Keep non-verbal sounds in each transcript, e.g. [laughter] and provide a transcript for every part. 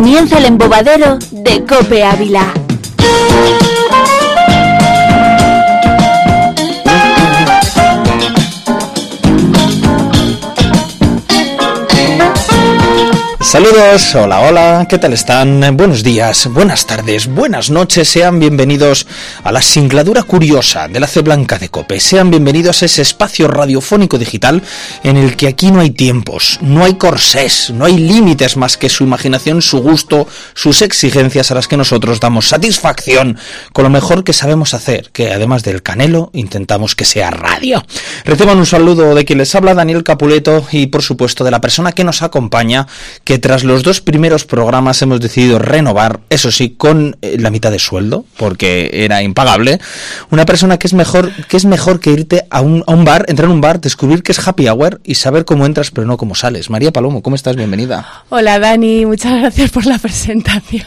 Comienza el embobadero de Cope Ávila. Saludos, hola, hola, ¿qué tal están? Buenos días, buenas tardes, buenas noches, sean bienvenidos a la singladura curiosa de la C Blanca de Cope. Sean bienvenidos a ese espacio radiofónico digital en el que aquí no hay tiempos, no hay corsés, no hay límites más que su imaginación, su gusto, sus exigencias a las que nosotros damos satisfacción con lo mejor que sabemos hacer, que además del canelo intentamos que sea radio. Reciban un saludo de quien les habla Daniel Capuleto y por supuesto de la persona que nos acompaña, que tras los dos primeros programas hemos decidido renovar, eso sí, con eh, la mitad de sueldo, porque era impagable. Una persona que es mejor que es mejor que irte a un, a un bar, entrar en un bar, descubrir que es happy hour y saber cómo entras pero no cómo sales. María Palomo, ¿cómo estás? Bienvenida. Hola Dani, muchas gracias por la [laughs] presentación.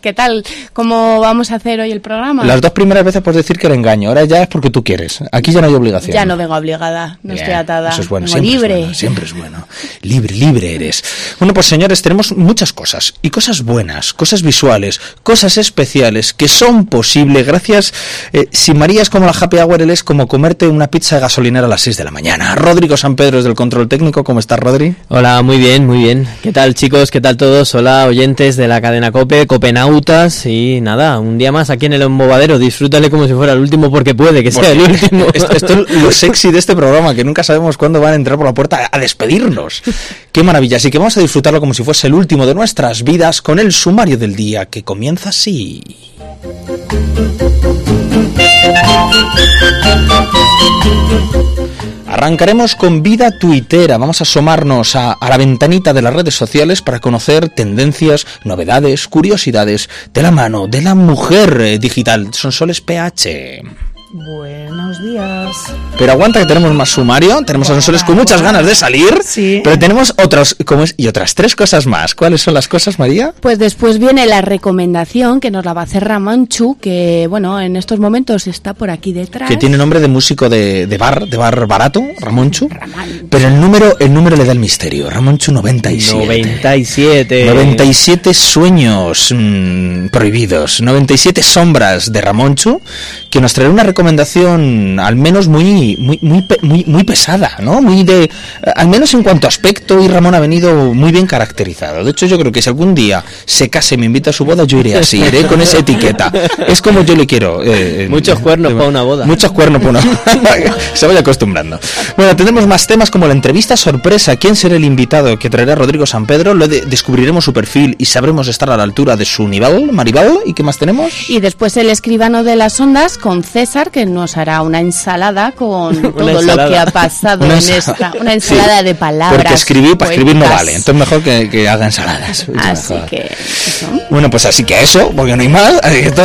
¿Qué tal? ¿Cómo vamos a hacer hoy el programa? Las dos primeras veces puedes decir que era engaño, ahora ya es porque tú quieres. Aquí ya no hay obligación. Ya no vengo obligada, no Bien, estoy atada. Eso es bueno, Vengo siempre libre. Es bueno, siempre es bueno. [laughs] Libre, libre eres. Bueno, pues señores, tenemos muchas cosas. Y cosas buenas, cosas visuales, cosas especiales que son posibles gracias. eh, si María es como la happy hour, él es como comerte una pizza de gasolinera a las 6 de la mañana. Rodrigo San Pedro es del control técnico. ¿Cómo estás, Rodri? Hola, muy bien, muy bien. ¿Qué tal chicos? ¿Qué tal todos? Hola oyentes de la cadena Cope, Copenautas y nada, un día más aquí en el embobadero. Disfrútale como si fuera el último porque puede que sea el último. Esto, esto es lo sexy de este programa, que nunca sabemos cuándo van a entrar por la puerta a despedirnos. Qué maravilla. Así que vamos a disfrutarlo como si fuese el último de nuestras vidas con el sumario del día que comienza así. Arrancaremos con vida tuitera. Vamos a asomarnos a, la ventanita de las redes sociales para conocer tendencias, novedades, curiosidades de la mano de la mujer eh, digital. Son soles PH. Buenos días. Pero aguanta que tenemos más sumario, tenemos a Sonsoles con muchas ganas de salir, Sí. pero tenemos otros como es, y otras tres cosas más. ¿Cuáles son las cosas, María? Pues después viene la recomendación que nos la va a hacer Ramanchu, que bueno, en estos momentos está por aquí detrás. Que tiene nombre de músico de, de bar, de bar barato, Ramonchu. Pero el número, el número le da el misterio. Ramonchu 97. 97. 97 sueños mm, prohibidos, 97 sombras de Ramonchu, que nos traerá una recomendación al menos muy muy muy pe- muy, muy pesada, ¿no? Muy de eh, al menos en cuanto a aspecto y Ramón ha venido muy bien caracterizado. De hecho, yo creo que si algún día se case y me invita a su boda, yo iré así, iré con esa etiqueta. Es como yo le quiero. eh, eh, Muchos cuernos para una boda. Muchos cuernos para una [laughs] Se vaya acostumbrando. Bueno, tendremos más temas como la entrevista sorpresa. ¿Quién será el invitado que traerá Rodrigo San Pedro? Lo de- descubriremos su perfil y sabremos estar a la altura de su nivel, Maribel. ¿Y qué más tenemos? Y después el escribano de las ondas con César, que nos hará una ensalada con [laughs] todo lo que ha pasado Una en esta. Una [laughs] ensalada Sí, de palabras. Porque escribir, para escribir no vale. Entonces mejor que, que haga ensaladas. Así mejor. que eso. Bueno, pues así que eso, porque no hay más.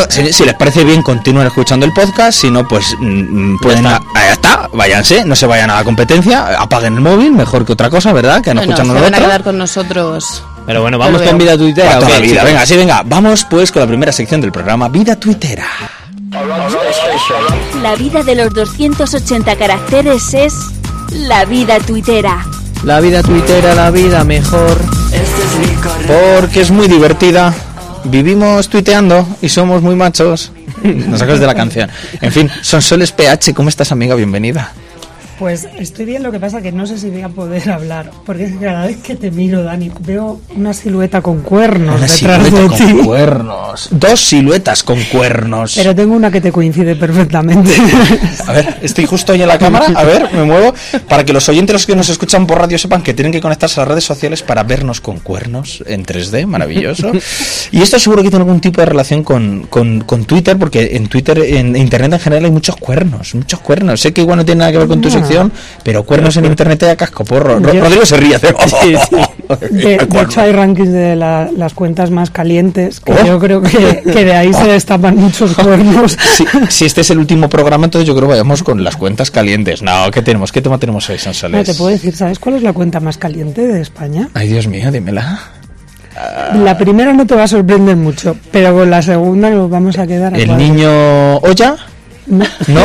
Si, si les parece bien, continúen escuchando el podcast. Si no, pues mm, mm, pueden. Ya está. ahí está, váyanse, no se vayan a la competencia, apaguen el móvil, mejor que otra cosa, ¿verdad? Que no Bueno, escuchando se van a quedar con nosotros. Pero bueno, vamos con vida tuitera. Para ¿o toda qué, la vida. Venga, sí, venga. Vamos pues con la primera sección del programa, Vida Tuitera. La vida de los 280 caracteres es la vida tuitera. La vida tuitera, la vida mejor. Porque es muy divertida. Vivimos tuiteando y somos muy machos. Nos sacas de la canción. En fin, son soles PH. ¿Cómo estás, amiga? Bienvenida. Pues estoy bien, lo que pasa que no sé si voy a poder [laughs] hablar, porque cada vez que te miro, Dani, veo una silueta con cuernos Una detrás silueta de con ti. cuernos. Dos siluetas con cuernos. Pero tengo una que te coincide perfectamente. [laughs] A ver, estoy justo ahí en la [laughs] cámara. A ver, me muevo. Para que los oyentes, los que nos escuchan por radio, sepan que tienen que conectarse a las redes sociales para vernos con cuernos en 3D. Maravilloso. Y esto seguro que tiene algún tipo de relación con, con, con Twitter, porque en Twitter, en Internet en general, hay muchos cuernos. Muchos cuernos. Sé que igual no tiene nada que ver con tu Ah. Pero cuernos en Internet a casco porro. Yo- Rodrigo se ríe. hace- Sí, sí. De, de Cuernos. hecho, hay rankings de la- las cuentas más calientes, que Oh. yo creo que, que de ahí se destapan muchos cuernos. [laughs] Si, si este es el último programa, entonces yo creo que vayamos con las cuentas calientes. No, ¿qué tenemos? ¿Qué tema tenemos hoy, Sonsoles? No, te puedo decir, ¿sabes cuál es la cuenta más caliente de España? Ay, Dios mío, dímela. La primera no te va a sorprender mucho, pero con la segunda nos vamos a quedar a El niño Oya. No, ¿No?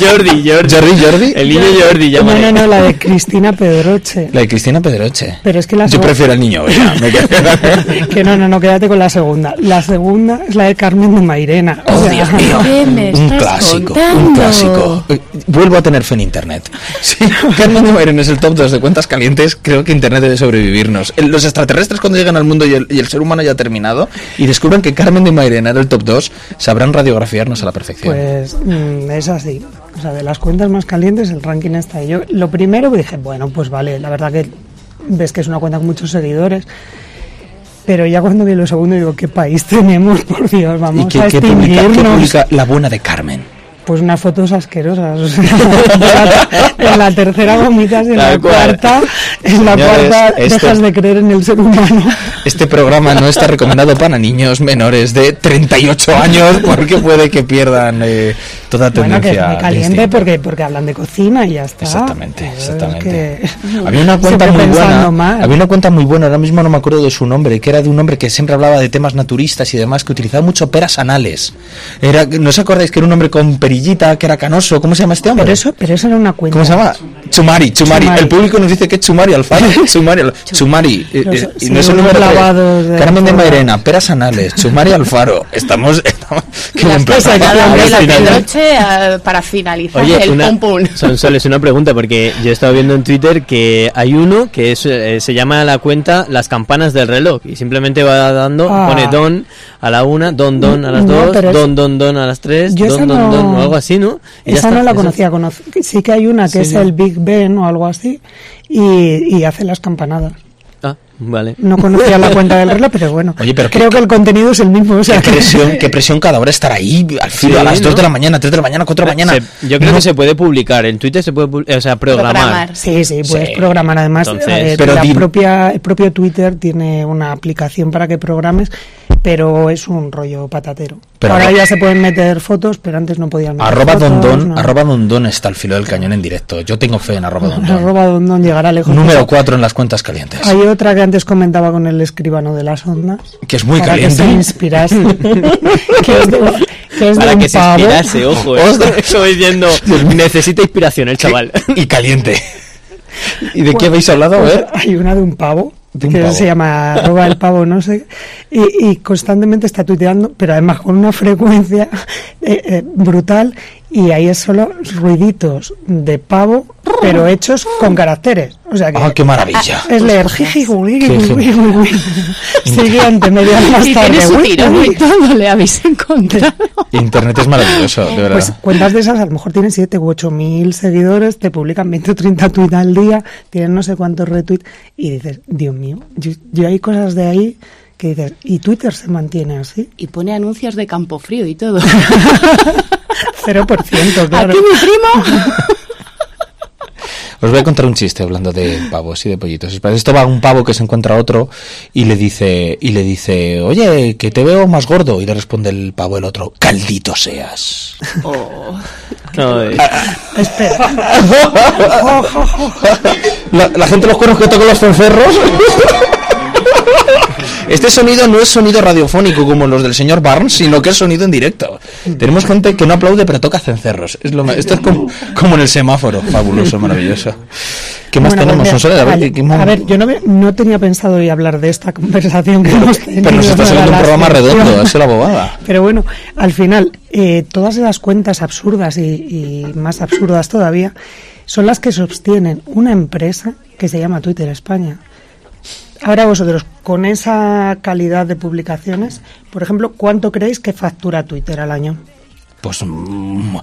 Jordi, Jordi. Jordi, Jordi. El niño Jordi, no, llámale. no, no, la de Cristina Pedroche. La de Cristina Pedroche. Pero es que la Yo prefiero al niño. oiga, me quedo- [laughs] Que no, no, no, quédate con la segunda. La segunda es la de Carmen de Mairena. O Oh, sea, Dios [laughs] mío. ¿Qué me Un clásico, contando? un clásico. Eh, Vuelvo a tener fe en Internet. Si Carmen de Mairena es el top 2 de cuentas calientes, creo que Internet debe sobrevivirnos. Los extraterrestres cuando llegan al mundo y el, y el ser humano ya ha terminado y descubran que Carmen de Mairena era el top 2, sabrán radiografiarnos a la perfección. Pues mm, es así. O sea, de las cuentas más calientes, el ranking está ahí. Yo lo primero dije, bueno, pues vale, la verdad que ves que es una cuenta con muchos seguidores. Pero ya cuando vi lo segundo digo, ¿qué país [laughs] tenemos? Por Dios, ¿Y vamos qué, a qué publica, qué publica la buena de Carmen? Pues unas fotos asquerosas. o sea, [laughs] en la tercera vomitas y en la cuarta, en la Señores, cuarta dejas de creer en el ser humano. Este programa no está recomendado para niños menores de 38 años porque puede que pierdan eh, toda Bueno, que tendencia. de caliente porque, porque hablan de cocina y ya está. Exactamente, Pero es exactamente. que- Había una cuenta Siempre muy buena. mal. Había una cuenta muy buena, ahora mismo no me acuerdo de su nombre, que era de un hombre que siempre hablaba de temas naturistas y demás, que utilizaba mucho peras anales. Era, ¿no os acordáis que era un hombre con perillita, que era canoso? ¿Cómo se llama este hombre? Pero eso, pero eso era una cuenta. ¿Cómo se llama? Chumari, Chumari. Chumari. El público nos dice que es Chumari Alfaro. [laughs] Chumari, Al- Chumari. eh, Los- eh, y no es el número de Carmen de. Mairena, Peras Anales, Chumari Alfaro. Estamos. estamos Al de la eh, para finalizar Oye, el una, pum pum. [laughs] Sonsoles, una pregunta, porque yo he estado viendo en Twitter que hay uno que es, eh, se llama la cuenta Las Campanas del Reloj y simplemente va dando, Ah. pone don a la una, don don a las No, dos, es- don don don a las tres, Yo don don no- don o algo así, ¿no? Y Esa no la conocía. conoc- sí que hay una que Sí, es el Big Ben o algo así y, y hace las campanadas. Ah, vale. No conocía la cuenta del reloj, pero bueno. Oye, pero creo qué- que el contenido es el mismo. O sea, Qué presión, [laughs] qué presión cada hora estar ahí al filo Sí, a las ¿no? 2 de la mañana, 3 de la mañana, 4 de la mañana. Se- yo creo No, que se puede publicar, en Twitter se puede, pu- o sea, programar. Programar. Sí, sí, puedes Sí. programar. Además, Entonces- ver, Pero la propia, el propio Twitter tiene una aplicación para que programes, pero es un rollo patatero. Pero Ahora ya se pueden meter fotos, pero antes no podían meter Arroba fotos. Dondón, no. arroba Dondón está al filo del cañón en directo. Yo tengo fe en arroba [laughs] Dondón. Arroba Dondón llegará lejos. Número 4 en las cuentas calientes. Hay otra que antes comentaba con el escribano de las ondas. Que es muy para caliente. que se inspirase. [laughs] que es de, que es de Para que se pavo. inspirase, ojo, eh. [laughs] Eso diciendo, necesita inspiración el chaval. Y caliente. ¿Y de qué habéis hablado? A Pues ver. hay una de un pavo que pavo. se llama arroba el pavo no sé y, y constantemente está tuiteando pero además con una frecuencia eh, eh, brutal y ahí es solo ruiditos de pavo pero hechos con caracteres o sea que Ah, qué maravilla. es leer jiji siguiente [laughs] media hora más Y tarde tiene su tirón y todo le habéis encontrado. Internet es maravilloso, de verdad. Pues cuentas de esas, a lo mejor tienen 7 u 8 mil seguidores, te publican 20 o 30 tweets al día, tienen no sé cuántos retweets, y dices, Dios mío, yo, yo hay cosas de ahí que dices, y Twitter se mantiene así, Y pone anuncios de campo frío y todo. [laughs] 0%, [laughs] claro. Aquí mi primo. [laughs] Os voy a contar un chiste hablando de pavos y de pollitos. Esto va a un pavo que se encuentra a otro y le dice, y le dice, oye, que te veo más gordo. Y le responde el pavo el otro, caldito seas. No, [laughs] eh, Espera, La, la gente de los cuernos que toca los cencerros. Este sonido no es sonido radiofónico como los del señor Barnes, sino que es sonido en directo. Tenemos gente que no aplaude pero toca cencerros. Es lo, esto es como, como en el semáforo. Fabuloso, maravilloso. ¿Qué más Bueno, tenemos? pues Sonsoles? a ver, vale. ¿qué- qué más- A ver, yo no, ve- no tenía pensado hoy hablar de esta conversación que hemos tenido. Pero nos está saliendo un programa redondo, es la bobada. Pero bueno, al final, eh, todas esas cuentas absurdas y, y más absurdas todavía son las que sostienen una empresa que se llama Twitter España. Ahora vosotros, con esa calidad de publicaciones, por ejemplo, ¿cuánto creéis que factura Twitter al año? Pues mm,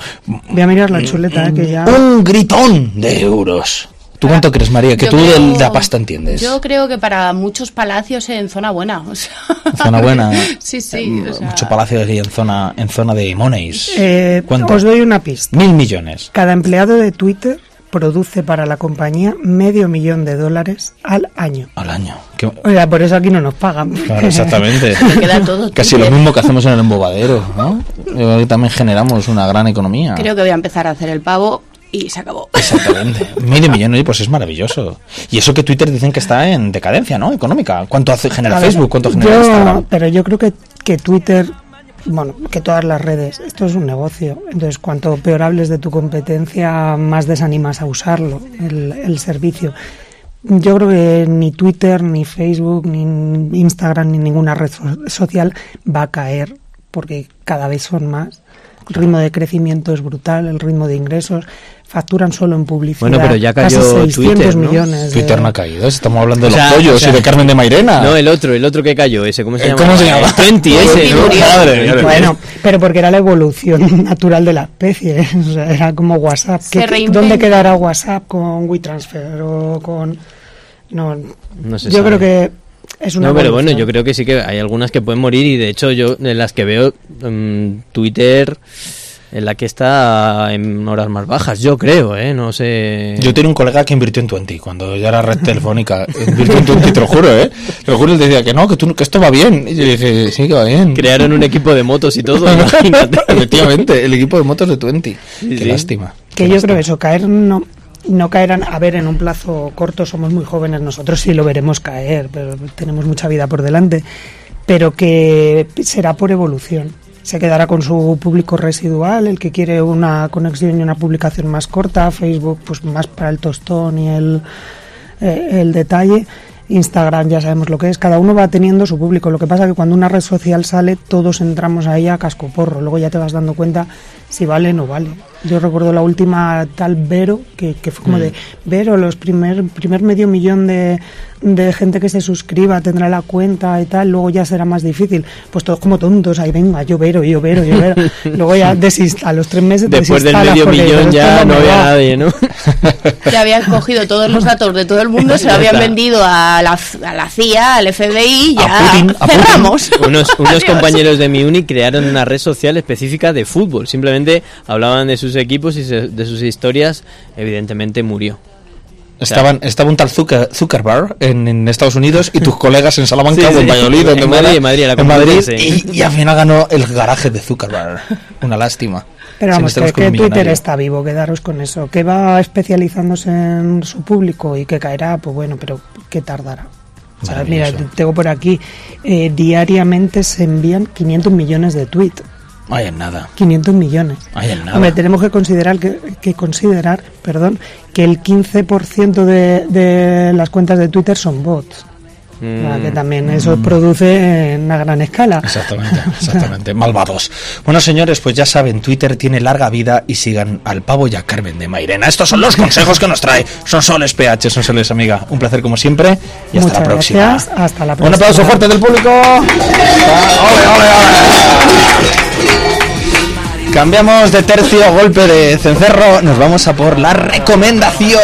Voy a mirar la chuleta, eh, que ya... un gritón de euros. ¿Tú cuánto crees, María? Que Yo tú creo- del- de la pasta entiendes. Yo creo que para muchos palacios en zona buena. o sea. Zona buena. [laughs] Sí, sí. o sea, Mucho palacio aquí en zona, en zona de moneys. Eh, ¿Cuánto? os doy una pista. Mil millones. Cada empleado de Twitter produce para la compañía medio millón de dólares al año. Al año. Qué- Oiga, por eso aquí no nos pagan. Claro, exactamente. [laughs] queda todo Casi lo mismo que hacemos en el embobadero, ¿no? Yo creo que también generamos una gran economía. Creo que voy a empezar a hacer el pavo y se acabó. Exactamente. Medio millón, oye, pues es maravilloso. Y eso que Twitter dicen que está en decadencia, ¿no? Económica. ¿Cuánto hace, genera ver, Facebook? ¿Cuánto genera yo- Instagram? Pero yo creo que, que Twitter bueno, que todas las redes, esto es un negocio. Entonces, cuanto peor hables de tu competencia, más desanimas a usarlo, el, el servicio. Yo creo que ni Twitter, ni Facebook, ni Instagram, ni ninguna red so- social va a caer, porque cada vez son más. El ritmo de crecimiento es brutal, el ritmo de ingresos. Facturan solo en publicidad. Bueno, pero ya cayó casi 600 Twitter, ¿no? millones. de- Twitter no ha caído, estamos hablando de O los sea, pollos o sea, y de Carmen de Mairena. No, el otro, el otro que cayó, ese, ¿cómo se Eh, llama? ¿cómo se llama? 20, ese, Twenty ¿no? Madre mía. Bueno, pero porque era la evolución [laughs] natural de la especie. [laughs] O sea, era como WhatsApp. ¿Qué-. ¿Dónde quedará WhatsApp con WeTransfer o con.? No, No se yo sabe. creo que es una. No, pero bueno, yo creo que sí que hay algunas que pueden morir y de hecho yo en las que veo mm, Twitter en la que está en horas más bajas, yo creo, ¿eh? No sé... Yo tenía un colega que invirtió en Twenty, cuando ya era red telefónica. [laughs] Invirtió en Twenty, te lo juro, ¿eh? Te lo juro, él decía que no, que, tú, que esto va bien. Y yo dije, sí, que va bien. Crearon un equipo de motos y todo, [laughs] imagínate. Efectivamente, el equipo de motos de Twenty. Qué sí. lástima. Que yo creo eso, caer no. No caerán, a ver, en un plazo corto somos muy jóvenes, nosotros sí lo veremos caer, pero tenemos mucha vida por delante, pero que será por evolución. Se quedará con su público residual, el que quiere una conexión y una publicación más corta, Facebook pues más para el tostón y el, eh, el detalle, Instagram ya sabemos lo que es, cada uno va teniendo su público, lo que pasa que cuando una red social sale todos entramos ahí a cascoporro, luego ya te vas dando cuenta si vale o no vale. Yo recuerdo la última tal Vero, que, que fue como de Vero, los primer, primer medio millón de, de gente que se suscriba tendrá la cuenta y tal, luego ya será más difícil. Pues todos como tontos, ahí venga, yo Vero, yo Vero, yo Vero. [laughs] luego ya desinsta, a los tres meses Después del medio millón "Esto ya no había va". nadie, ¿no? [laughs] Que habían cogido todos los datos de todo el mundo, se lo Ya habían vendido a la, a la CIA, al FBI, A ya Putin, a Putin. cerramos. [laughs] Unos, unos Adiós. compañeros de mi uni crearon una red social específica de fútbol. Simplemente hablaban de sus equipos y se- de sus historias. Evidentemente murió. Estaban, estaba un tal Zucker, Zuckerberg en, en Estados Unidos y tus [laughs] colegas en Salamanca Sí, o en sí. Valladolid, En donde Madrid, fuera, en Madrid, la en Madrid, y, y al final ganó el garaje de Zuckerberg. [laughs] Una lástima. Pero Si vamos, tenemos que, Twitter está vivo, quedaros con eso. Que va especializándose en su público y que caerá, pues bueno, pero que tardará. O sea, mira, tengo por aquí, eh, diariamente se envían 500 millones de tweets. Ay, en nada. 500 millones. Ay, en nada. Hombre, tenemos que considerar que, que considerar, perdón, que el 15% de, de las cuentas de Twitter son bots. Sea, que también eso produce en una gran escala. Exactamente, [laughs] exactamente. Malvados. Bueno, señores, pues ya saben, Twitter tiene larga vida y sigan al pavo y a Carmen de Mairena. Estos son los consejos que nos trae. Son soles PH, son soles amiga. Un placer como siempre y hasta Muchas la próxima. gracias, hasta la Un próxima. aplauso fuerte del público. ¡Ole, ole, ole! Cambiamos de tercio, golpe de cencerro. Nos vamos a por la recomendación.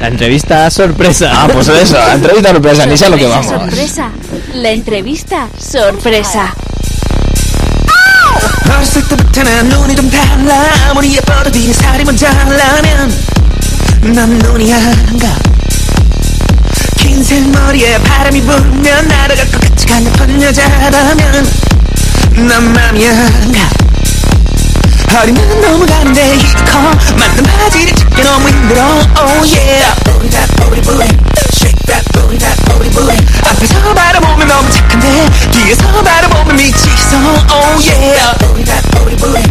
La entrevista sorpresa. Ah, pues eso, entrevista sorpresa, ni sé a lo que vamos. sorpresa. La entrevista sorpresa. 어렸을 때부터 난 눈이 좀 달라 아무리 예뻐도 뒤에 살이 먼저 하려면 난 눈이 안가 긴 생머리에 바람이 불면 날아갈 것 같이 강력한 여자라면 난 맘이 안가 허리는 너무 가는데 이커 맞는 바지를 찾기 너무 힘들어 Oh yeah Booty that booty booty Shake that booty that booty booty 앞에서 바라보면 너무 착한데 뒤에서 바라보면 미치겠어 Oh yeah Booty that booty booty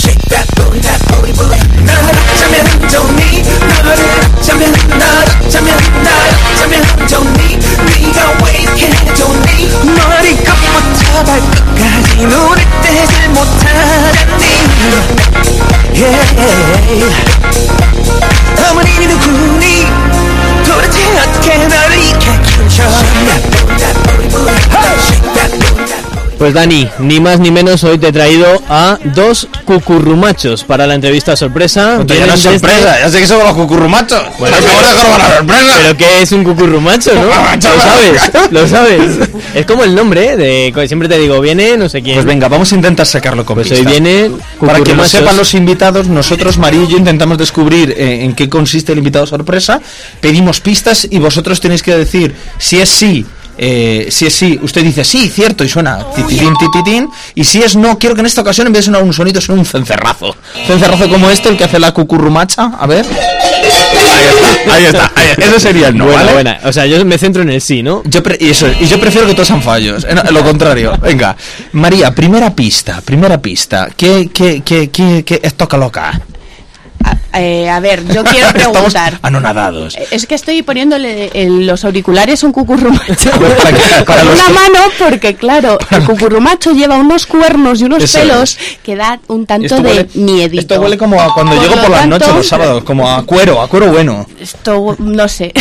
Shake that booty that booty booty 나를 어쩌면 좋니 너를 어쩌면 날 어쩌면 날 어쩌면 좋니 Pues Dani, ni más ni menos hoy te he traído a dos cucurrumachos para la entrevista sorpresa. Puta, ya no es desde- sorpresa, ya sé que somos los cucurrumachos. Bueno, Pero sorpresa. Pero ¿qué es un cucurrumacho, no? Lo sabes, [laughs] lo sabes. Es como el nombre, de siempre te digo, viene no sé quién. Pues venga, vamos a intentar sacarlo con Pues pista. hoy viene Para que lo sepan los invitados, nosotros, María y yo, intentamos descubrir eh, en qué consiste el invitado sorpresa, pedimos pistas y vosotros tenéis que decir si es sí. Eh, si es sí, usted dice sí, cierto, y suena tititín, tititín. Y si es no, quiero que en esta ocasión en vez de sonar un sonido, suene un cencerrazo. Cencerrazo como este, el que hace la cucurrumacha. A ver. ahí está, ahí está. Ese sería el no, buena, ¿vale? buena. O sea, yo me centro en el sí, ¿no? Yo pre- y, eso, y yo prefiero que todos sean fallos. Lo contrario. Venga. María, primera pista. Primera pista. ¿Qué, qué, qué, qué, qué es toca loca? A, eh, a ver, yo quiero [laughs] preguntar. anonadados. Es que estoy poniéndole el- los auriculares un cucurrumacho [laughs] con una mano porque claro, [laughs] el cucurrumacho lleva unos cuernos y unos Eso pelos es. que da un tanto de miedito. esto huele como a cuando Por llego por las tanto, noches los sábados, como a cuero, a cuero bueno. Esto no sé.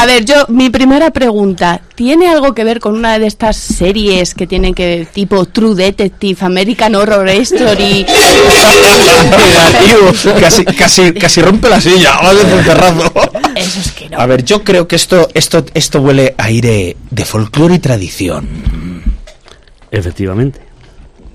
A ver, yo mi primera pregunta, ¿tiene algo que ver con una de estas series que tienen que tipo True Detective, American Horror Story? casi, casi, casi rompe la silla. Vale, por terrazo. Eso es que no. A ver, yo creo que esto, esto, esto huele a aire de folclore y tradición. Efectivamente.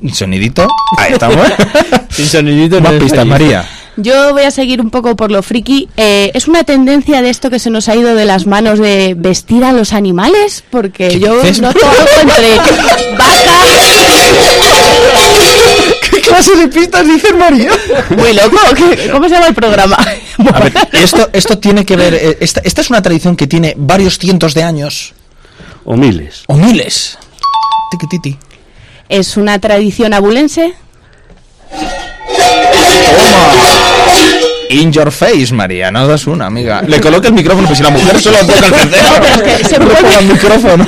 Un sonidito. Ahí estamos. [laughs] Sin sonidito no Más pistas. María. Yo voy a seguir un poco por lo friki. Eh, ¿Es una tendencia de esto que se nos ha ido de las manos de vestir a los animales? Porque ¿Qué yo dices? noto algo entre [laughs] vaca... ¿Qué clase de pistas dice María? Muy loco. ¿qué- ¿Cómo se llama el programa? A ver, [laughs] esto, esto tiene que ver. eh, Esta, esta es una tradición que tiene varios cientos de años O miles. o miles. Tiquititi. ¿Es una tradición abulense? In your face, María, no das una, amiga. Le coloca el micrófono, pues si la mujer solo toca el [laughs] tercero. pero es que se [laughs] no el micrófono.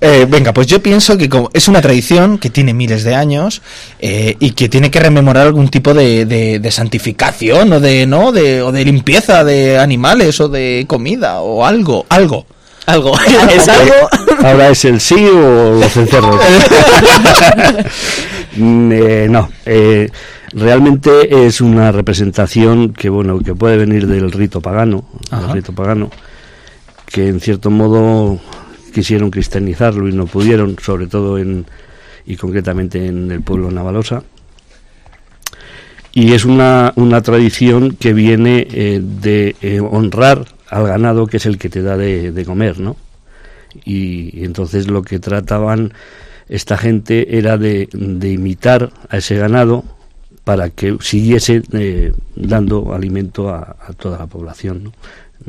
Eh, venga, pues yo pienso que como es una tradición que tiene miles de años eh, y que tiene que rememorar algún tipo de, de- de santificación o de no de, o de limpieza de animales o de comida o algo, algo. Algo. [laughs] ¿Es algo? Ahora es el sí o los encerros. Mm, eh, no, eh, realmente es una representación que bueno que puede venir del rito pagano, del rito pagano, que en cierto modo quisieron cristianizarlo y no pudieron, sobre todo en y concretamente en el pueblo Navalosa. Y es una, una tradición que viene eh, de honrar al ganado, que es el que te da de, de comer, ¿no? Y, y entonces lo que trataban esta gente era de, de imitar a ese ganado para que siguiese eh, dando alimento a, a toda la población, ¿no?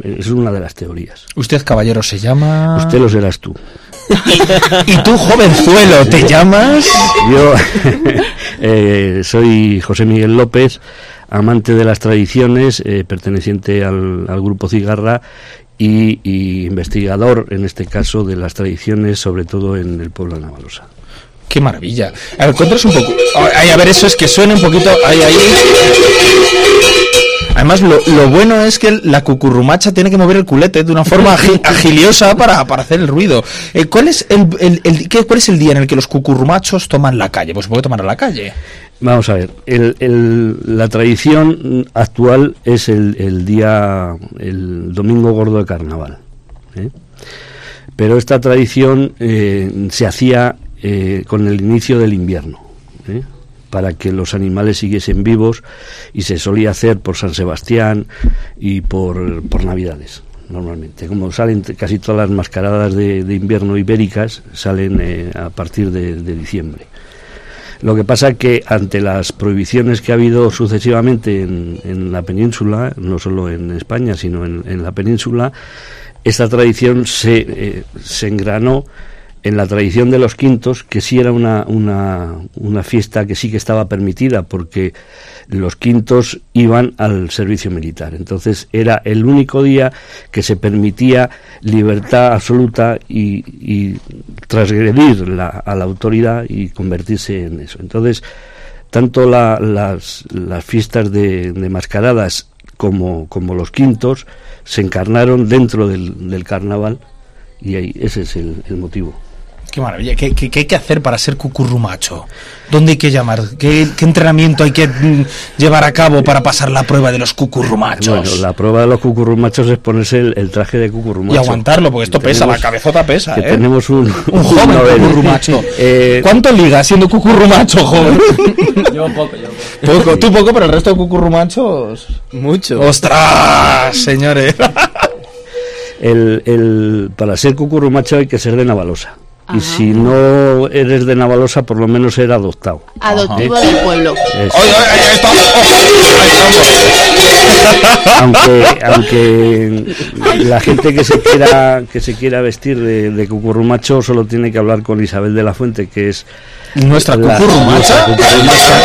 Es una de las teorías. Usted, caballero, se llama. Usted lo serás tú. [laughs] Y tú, jovenzuelo, ¿te llamas? Yo [laughs] eh, soy José Miguel López, amante de las tradiciones, eh, perteneciente al, al grupo Cigarra y, y investigador, en este caso, de las tradiciones, sobre todo en el pueblo de Navalosa. Qué maravilla. A ver, un poco. Ay, a ver, eso es que suene un poquito. Ahí, ahí. Además, lo, lo bueno es que la cucurrumacha tiene que mover el culete de una forma agi- [laughs] agiliosa para, para hacer el ruido. Eh, ¿cuál, es el, el- el- qué- ¿Cuál es el día en el que los cucurrumachos toman la calle? Pues se puede tomar a la calle. Vamos a ver, el- el- la tradición actual es el, el día, el domingo gordo de carnaval. ¿eh? Pero esta tradición eh, se hacía eh, con el inicio del invierno, ¿eh? Para que los animales siguiesen vivos y se solía hacer por San Sebastián y por, por Navidades. Normalmente, como salen casi todas las mascaradas de, de invierno ibéricas, salen eh, a partir de- de diciembre. Lo que pasa que ante las prohibiciones que ha habido sucesivamente en, en la península, no solo en España, sino en, en la península, esta tradición se, eh, se engranó en la tradición de los quintos, que sí era una, una, fiesta que sí que estaba permitida, porque los quintos iban al servicio militar. Entonces era el único día que se permitía libertad absoluta y, y transgredir la, a la autoridad y convertirse en eso. Entonces, tanto la- las, las fiestas de, de mascaradas como, como los quintos se encarnaron dentro del, carnaval y ahí, ese es el motivo. Qué maravilla. ¿Qué, qué- qué hay que hacer para ser cucurrumacho? ¿Dónde hay que llamar? ¿Qué, qué entrenamiento hay que mm, llevar a cabo para pasar la prueba de los cucurrumachos? Bueno, la prueba de los cucurrumachos es ponerse el, el traje de cucurrumacho. Y aguantarlo, porque esto pesa, la cabezota pesa, que ¿eh? tenemos un, Un joven [laughs] Nobel. cucurrumacho. Eh, ¿Cuánto liga siendo cucurrumacho, joven? [laughs] Yo poco, yo Poco, tú poco, pero el resto de cucurrumachos... Mucho. ¡Ostras, señores! el, el- para ser cucurrumacho hay que ser de Navalosa. Ajá. Y si no eres de Navalosa, por lo menos era adoptado. Adoptivo del pueblo. Eso. Oye, oye, ahí está. aunque aunque la gente que se quiera que se quiera vestir de, de cucurrumacho solo tiene que hablar con Isabel de la Fuente que es Nuestra la- cucurrumacha. nuestra cucurrumacha,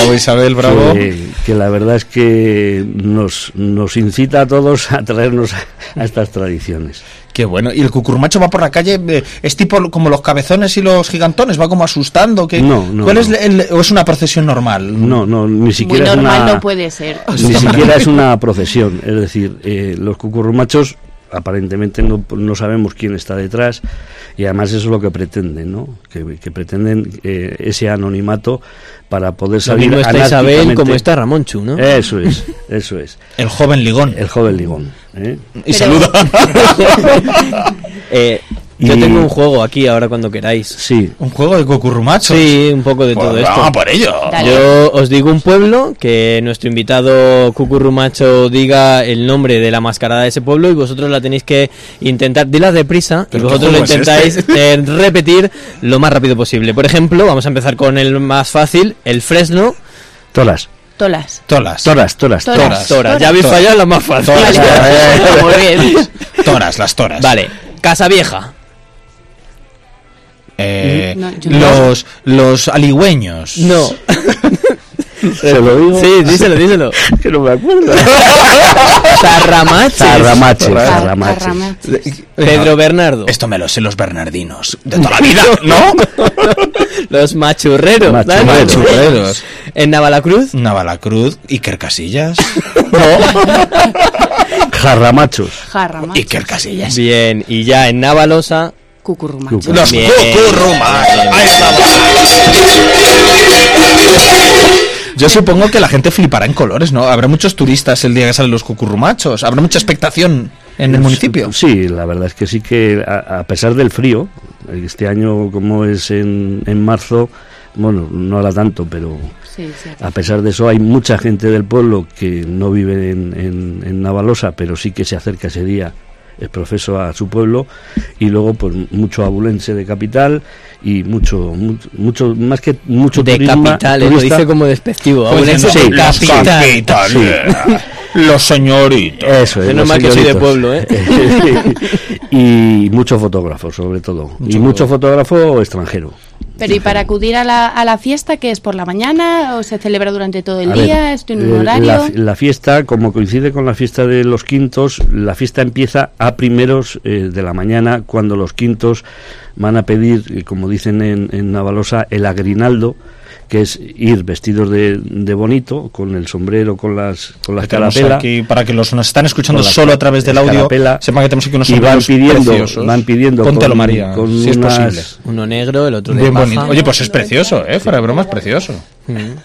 Bravo Isabel, bravo. que, que la verdad es que nos nos incita a todos a traernos a, a estas tradiciones Qué bueno. ¿Y el cucurrumacho va por la calle? eh, ¿Es tipo como los cabezones y los gigantones? ¿Va como asustando? ¿Qué? No, no, ¿Cuál es el, o es una procesión normal? no no ni Muy siquiera es normal una no puede ser. ni [laughs] siquiera es una procesión es decir eh, los cucurrumachos aparentemente no, no sabemos quién está detrás y además eso es lo que pretenden no que, que pretenden eh, ese anonimato para poder Lo salir mismo está Isabel como está Ramonchu, ¿no? eso es eso es El joven ligón. el joven ligón ¿eh? Y Pero- saluda. [laughs] Eh, yo Y- tengo un juego aquí ahora cuando queráis. sí Un juego de cucurrumacho. Sí, un poco de todo Pues esto. vamos por ello. Dale. Yo os digo un pueblo, que nuestro invitado Cucurrumacho diga el nombre de la mascarada de ese pueblo y vosotros la tenéis que intentar, dila deprisa, y ¿Pero qué vosotros lo juego es intentáis este? eh, repetir lo más rápido posible. Por ejemplo, vamos a empezar con el más fácil, el Fresno. toras Tolas. Tolas. toras toras Toras. toras Toras, ya habéis Toras. fallado la más fácil. Toras. Vale. [laughs] Muy bien. Toras, las toras. Vale, Casa Vieja. Eh, No, no. los, los aligüeños. No. [laughs] se lo digo Sí, díselo, díselo. [laughs] que no me acuerdo [laughs] Tarramaches. Tarramaches. carramaches. Pedro Bernardo. Esto me lo sé los bernardinos. De toda la vida, ¿no? Los machurreros. Machurreros. Machurreros. En Navalacruz. Navalacruz, Iker Casillas. jarramachos Jarra, macho. Iker Casillas. Bien, y ya en Navalosa. Cucurrumacho. Los cucurrumachos. Ahí estamos. Yo supongo que la gente flipará en colores, ¿no? Habrá muchos turistas el día que salen los cucurrumachos. Habrá mucha expectación en el municipio. Sí, la verdad es que sí que a, a pesar del frío, este año como es en, en marzo, bueno, no hará tanto, pero Sí, sí. a pesar de eso hay mucha gente del pueblo que no vive en, en, en Navalosa, pero sí que se acerca ese día es profeso a su pueblo y luego pues mucho abulense de capital y mucho mucho, más que mucho de turismo- capital, eh, lo turista. dice como despectivo. Pues Abulense no, de los capital. capitales. Los señoritos. Eso es, que soy de pueblo, ¿eh? [laughs] [laughs] y mucho fotógrafo, sobre todo. y mucho fotógrafo extranjero. Pero ¿y para acudir a la, a la fiesta, que es por la mañana o se celebra durante todo el A día? ver, ¿Esto en un eh, horario? La, la fiesta, como coincide con la fiesta de los quintos, la fiesta empieza a primeros eh, de la mañana, cuando los quintos van a pedir, eh, como dicen en, en Navalosa, el agrinaldo, que es ir vestidos de, de bonito, con el sombrero, con las, con las carapelas. aquí, para que los nos están escuchando solo a través del audio, sepan que tenemos aquí unos y van pidiendo, preciosos. van pidiendo Póntelo, con, María, con si es posible. Uno negro, el otro de Bien paja. bonito. Oye, pues es precioso, ¿eh? Fuera de broma, es precioso.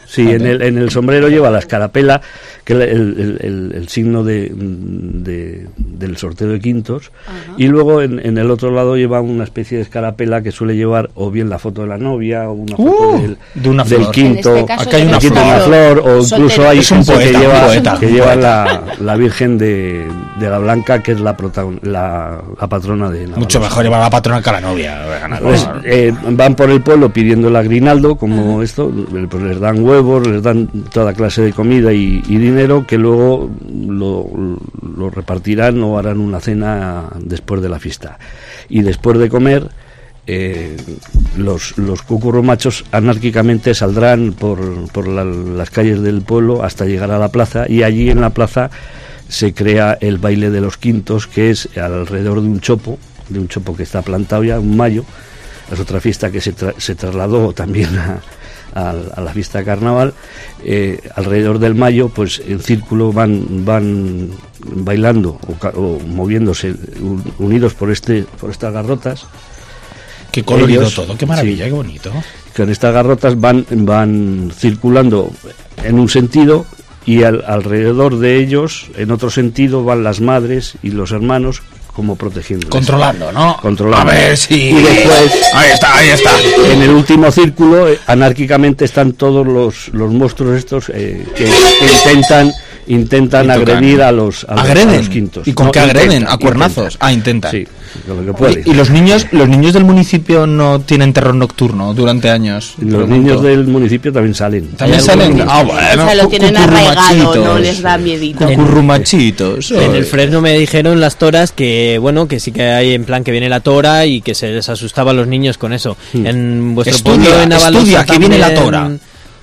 Sí, en el, en el sombrero lleva la escarapela, que es el, el- el- el signo de, de- del sorteo de quintos, y luego en, en el otro lado lleva una especie de escarapela que suele llevar o bien la foto de la novia o una foto Uh, del, de una del flor. quinto, En este caso Acá hay una quinto, flor, o incluso hay Es un poeta, que lleva, poeta, que lleva poeta. la, la Virgen de, de la Blanca, que es la, protagon- la, la patrona de Navalosa. Mucho mejor llevar a la patrona que a la novia. Pues, eh, van por el pueblo pidiendo el agrinaldo, como esto, pues les dan huevos, les dan toda clase de comida y, y dinero que luego lo, lo repartirán o harán una cena después de la fiesta. Y después de comer, eh, los, los cucurromachos anárquicamente saldrán por, por la- las calles del pueblo hasta llegar a la plaza y allí en la plaza se crea el baile de los quintos, que es alrededor de un chopo, de un chopo que está plantado ya, un mayo. Es otra fiesta que se, tra- se trasladó también a, a- a la fiesta de carnaval. Eh, alrededor del mayo, pues en círculo van, van bailando o, moviéndose un- unidos por, este, por estas garrotas. Qué colorido ellos- todo, qué maravilla, sí. qué bonito. Con estas garrotas van, van circulando en un sentido y al- alrededor de ellos, en otro sentido, van las madres y los hermanos como protegiendo. Controlando, ¿no? Controlando. A ver si. Y después- Ahí está, ahí está. En el último círculo, eh, anárquicamente están todos los, los monstruos estos eh, que, que intentan intentan agredir a los, a los, a quintos. ¿Y con No, qué agreden? ¿A cuernazos? intentan. Ah, intentan. Sí, con lo que pueden. ¿Y, y los niños los niños del municipio no tienen terror nocturno durante años? Los Pregunto. niños del municipio también salen. ¿También salen? Ah, bueno. o sea, lo tienen arraigado, no les da miedito. Cucurrumachitos. En el Fresno me dijeron las toras que, bueno, que sí que hay en plan que viene la tora y que se les asustaba a los niños con eso. En vuestro Estudia, pueblo en Avalosa estudia, que viene la tora.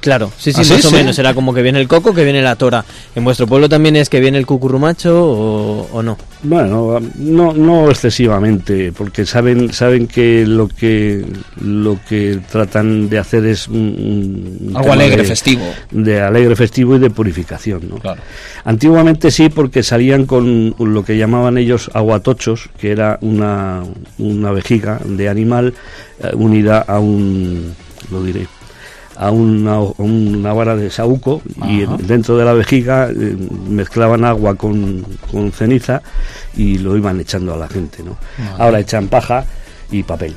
Claro, sí, sí, ¿Ah, sí? más o Sí. menos. Era como que viene el coco, que viene la tora. ¿En vuestro pueblo también es que viene el cucurrumacho o, o no? Bueno, no, no excesivamente, porque saben saben que lo que lo que tratan de hacer es un, un Algo alegre, de- festivo. de alegre festivo y de purificación. ¿no? Claro. Antiguamente sí, porque salían con lo que llamaban ellos aguatochos, que era una, una vejiga de animal eh, unida a un, lo diré, a una, a una vara de saúco y dentro de la vejiga eh, mezclaban agua con, con ceniza y lo iban echando a la gente. ¿no? Ahora echan paja y papel.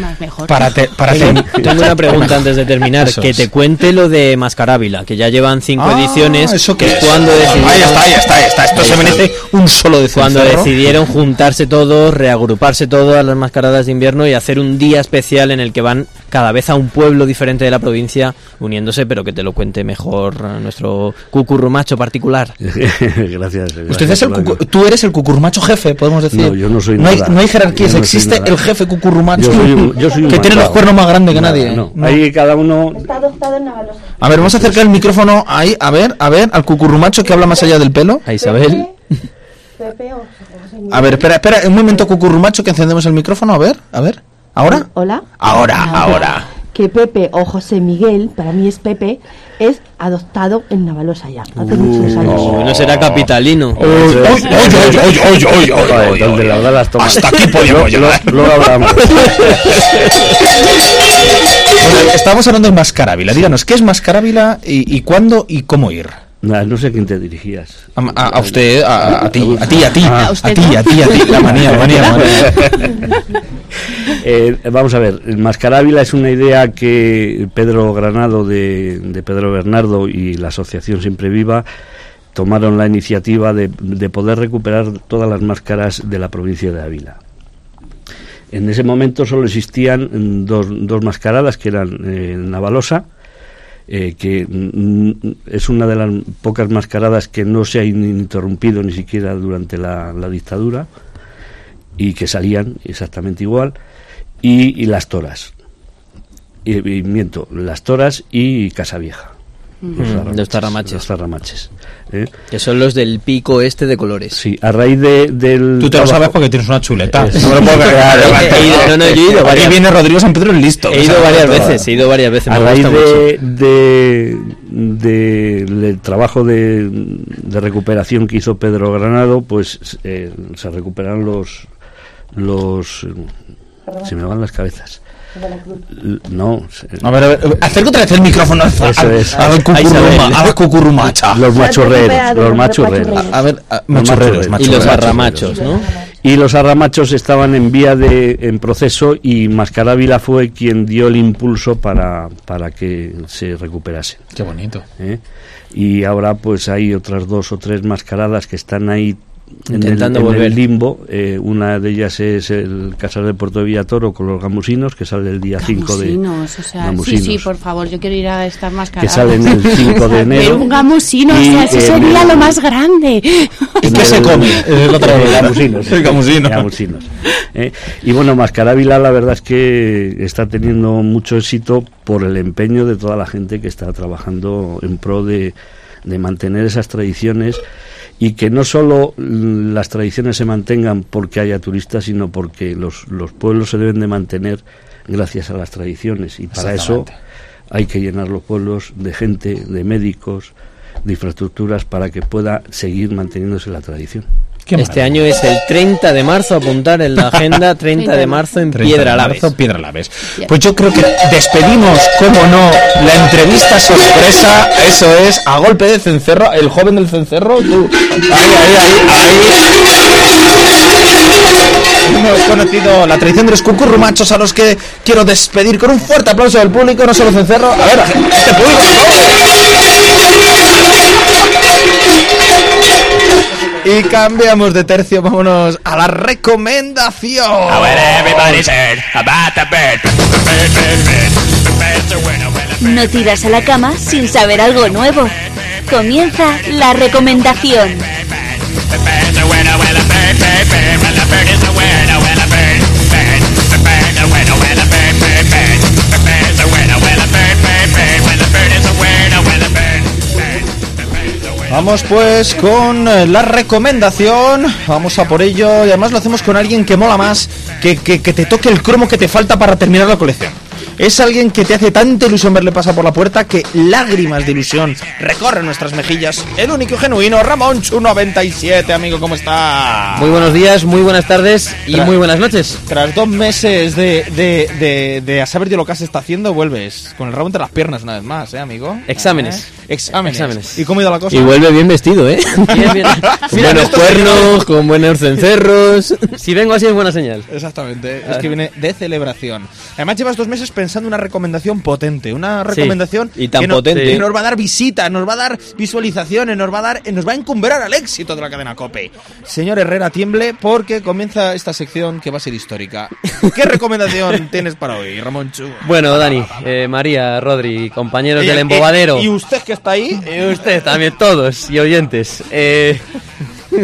Más mejor. Para, te- para [laughs] Tengo, una pregunta antes de terminar. Eso que te cuente lo de Mascarávila, que ya llevan cinco Ah, ediciones. ¿Eso que es cuando decidieron, Ahí está, ahí está, ahí está. Esto Ahí se está. merece un solo de cuando decidieron juntarse todos, reagruparse todas las mascaradas de invierno y hacer un día especial en el que van cada vez a un pueblo diferente de la provincia uniéndose, pero que te lo cuente mejor eh, nuestro cucurrumacho particular. [laughs] gracias. Usted gracias es el cucu- tú eres el cucurrumacho jefe, podemos decir. No, yo no soy no hay, nada. no hay jerarquías, no existe nada. el jefe cucurrumacho. Yo soy un- yo soy [laughs] un que tiene los cuernos más grandes que Nada, nadie. no. No. Ahí cada uno A ver, vamos a acercar el micrófono ahí, a ver, a ver, al cucurrumacho que habla más allá del pelo. A Isabel. A ver, espera, espera, un momento cucurrumacho que encendemos el micrófono, a ver, a ver. ¿Ahora? Hola. Ahora, ahora. Que Pepe o José Miguel, para mí es Pepe, es adoptado en Navalosa ya. Hace muchos años. No será capitalino. Uy, uy, uy, Joder, uy, donde la verdad las tomas. Hasta aquí Luego- llegar. Luego hablamos. [laughs] Bueno, estábamos hablando de Mascarávila. Díganos, ¿qué es Mascarávila y, y cuándo y cómo ir? No sé a quién te dirigías. A, a- a usted, a, a ti, a ti, a ti, Ah. a, ¿A usted ti, a ti, a ti. La manía, la manía, la manía. [laughs] Eh, vamos a ver, el Mascarávila es una idea que Pedro Granado de, de Pedro Bernardo y la Asociación Siempre Viva tomaron la iniciativa de, de poder recuperar todas las máscaras de la provincia de Ávila. En ese momento solo existían dos, dos mascaradas que eran eh, Navalosa, eh, que es una de las pocas mascaradas que no se ha in- interrumpido ni siquiera durante la, la dictadura y que salían exactamente igual, y, las toras. Y, y miento, las toras y Casavieja. Mm, los tarramaches. Los tarramaches. ¿eh? Que son los del pico este de colores. Sí, a raíz de, del. Tú te lo trabajo- sabes porque tienes una chuleta. Eh, No lo puedo creer. [laughs] He ido- no, no, yo he ido Aquí varias- viene Rodrigo San Pedro listo. He ido varias veces, he ido varias veces. a me raíz gusta de, de- de- del trabajo de, de recuperación que hizo Pedro Granado, pues eh, se recuperaron los los se me van las cabezas. No, se- A ver, a ver, acerca otra vez el micrófono al, Eso al- es. a A Isabel. cucurruma- a la cucurrumacha. los machorreros, los machorreros. A ver, a- machorreros. Y los arramachos, ¿no? Y los arramachos estaban en vía de en proceso y Mascarávila fue quien dio el impulso para, para que se recuperasen. Qué bonito. ¿eh? Y ahora pues hay otras dos o tres mascaradas que están ahí en el, Intentando en el volver. limbo. Eh, una de ellas es el Casal de Puerto de Villatoro con los gamusinos, que sale el día 5 de... Gamusinos, o sea, Gamusinos. sí, sí, por favor, yo quiero ir a estas que máscaras. salen el 5 de [laughs] enero. Pero un gamusino, o Y sea, eso sería el- lo más grande. [laughs] ¿Y qué se come? Eh, pregunta. gamusinos. El gamusino. [laughs] Gamusinos. Eh, y bueno, Mascarávila la verdad es que está teniendo mucho éxito por el empeño de toda la gente que está trabajando en pro de, de mantener esas tradiciones y que no solo las tradiciones se mantengan porque haya turistas, sino porque los, los pueblos se deben de mantener gracias a las tradiciones y para eso hay que llenar los pueblos de gente, de médicos, de infraestructuras para que pueda seguir manteniéndose la tradición. Este año es el 30 de marzo, apuntar en la agenda [laughs] 30 de marzo en 30 Piedra Laves. Piedra Laves. Pues yo creo que despedimos, como no, la entrevista sorpresa. Eso es, a golpe de cencerro, el joven del cencerro, tú. Ahí, ahí, ahí, ahí. Hemos conocido la tradición de los cucurrumachos a los que quiero despedir con un fuerte aplauso del público, no solo cencerro. A ver, este público, Y cambiamos de tercio, vámonos a la recomendación. No tiras a la cama sin saber algo nuevo. Comienza la recomendación. Vamos pues con eh, la recomendación. Vamos a por ello. Y además lo hacemos con alguien que mola más, que, que, que te toque el cromo que te falta para terminar la colección. Es alguien que te hace tanta ilusión verle pasar por la puerta que lágrimas de ilusión recorren nuestras mejillas. El único y genuino Ramón Chu 97, amigo, ¿cómo está? Muy buenos días, muy buenas tardes y Tra- muy buenas noches. Tras dos meses de, de, de, de a saber de lo que se está haciendo, vuelves con el rabo entre las piernas una vez más, ¿eh, amigo? Exámenes. ¿Eh? Exámenes. Exámenes. ¿Y cómo ha ido la cosa? Y vuelve bien vestido, ¿eh? [laughs] Bien, bien. [laughs] Con buenos cuernos, con buenos cencerros. [laughs] Si vengo así es buena señal. Exactamente, es que viene de celebración. Además llevas dos meses pensando una recomendación potente, una Sí, recomendación y tan que, no- potente. que nos va a dar visitas, nos va a dar visualizaciones, nos va a dar, nos va a encumbrar al éxito de la cadena Cope. Señor Herrera, tiemble porque comienza esta sección que va a ser histórica. ¿Qué recomendación [laughs] tienes para hoy, Ramón Chu? Bueno, Dani, eh, María, Rodri, compañeros Y- del y- embobadero. Y, usted que está ahí, Y usted también, todos y oyentes. Eh,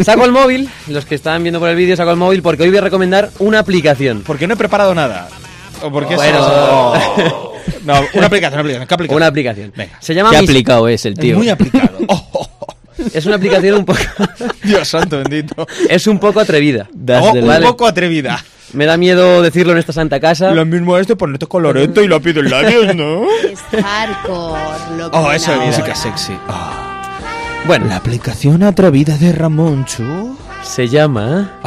saco el móvil, los que están viendo por el vídeo, saco el móvil porque hoy voy a recomendar una aplicación. porque no he preparado nada. ¿O porque Bueno. eso- No, una aplicación, una aplicación. ¿Qué aplicación? Una aplicación. Venga. Se llama Qué Mis- aplicado es el tío. Muy aplicado. [laughs] Oh, oh, oh. Es una aplicación un poco. [laughs] Dios santo bendito. es un poco atrevida. Oh, un poco atrevida. Me da miedo decirlo en esta santa casa. Lo mismo es de ponerte colorete y lápiz en labios, ¿no? Es hardcore. Lo que Oh, eso es música sexy. Bueno, La aplicación atrevida de Ramón Chu. se llama.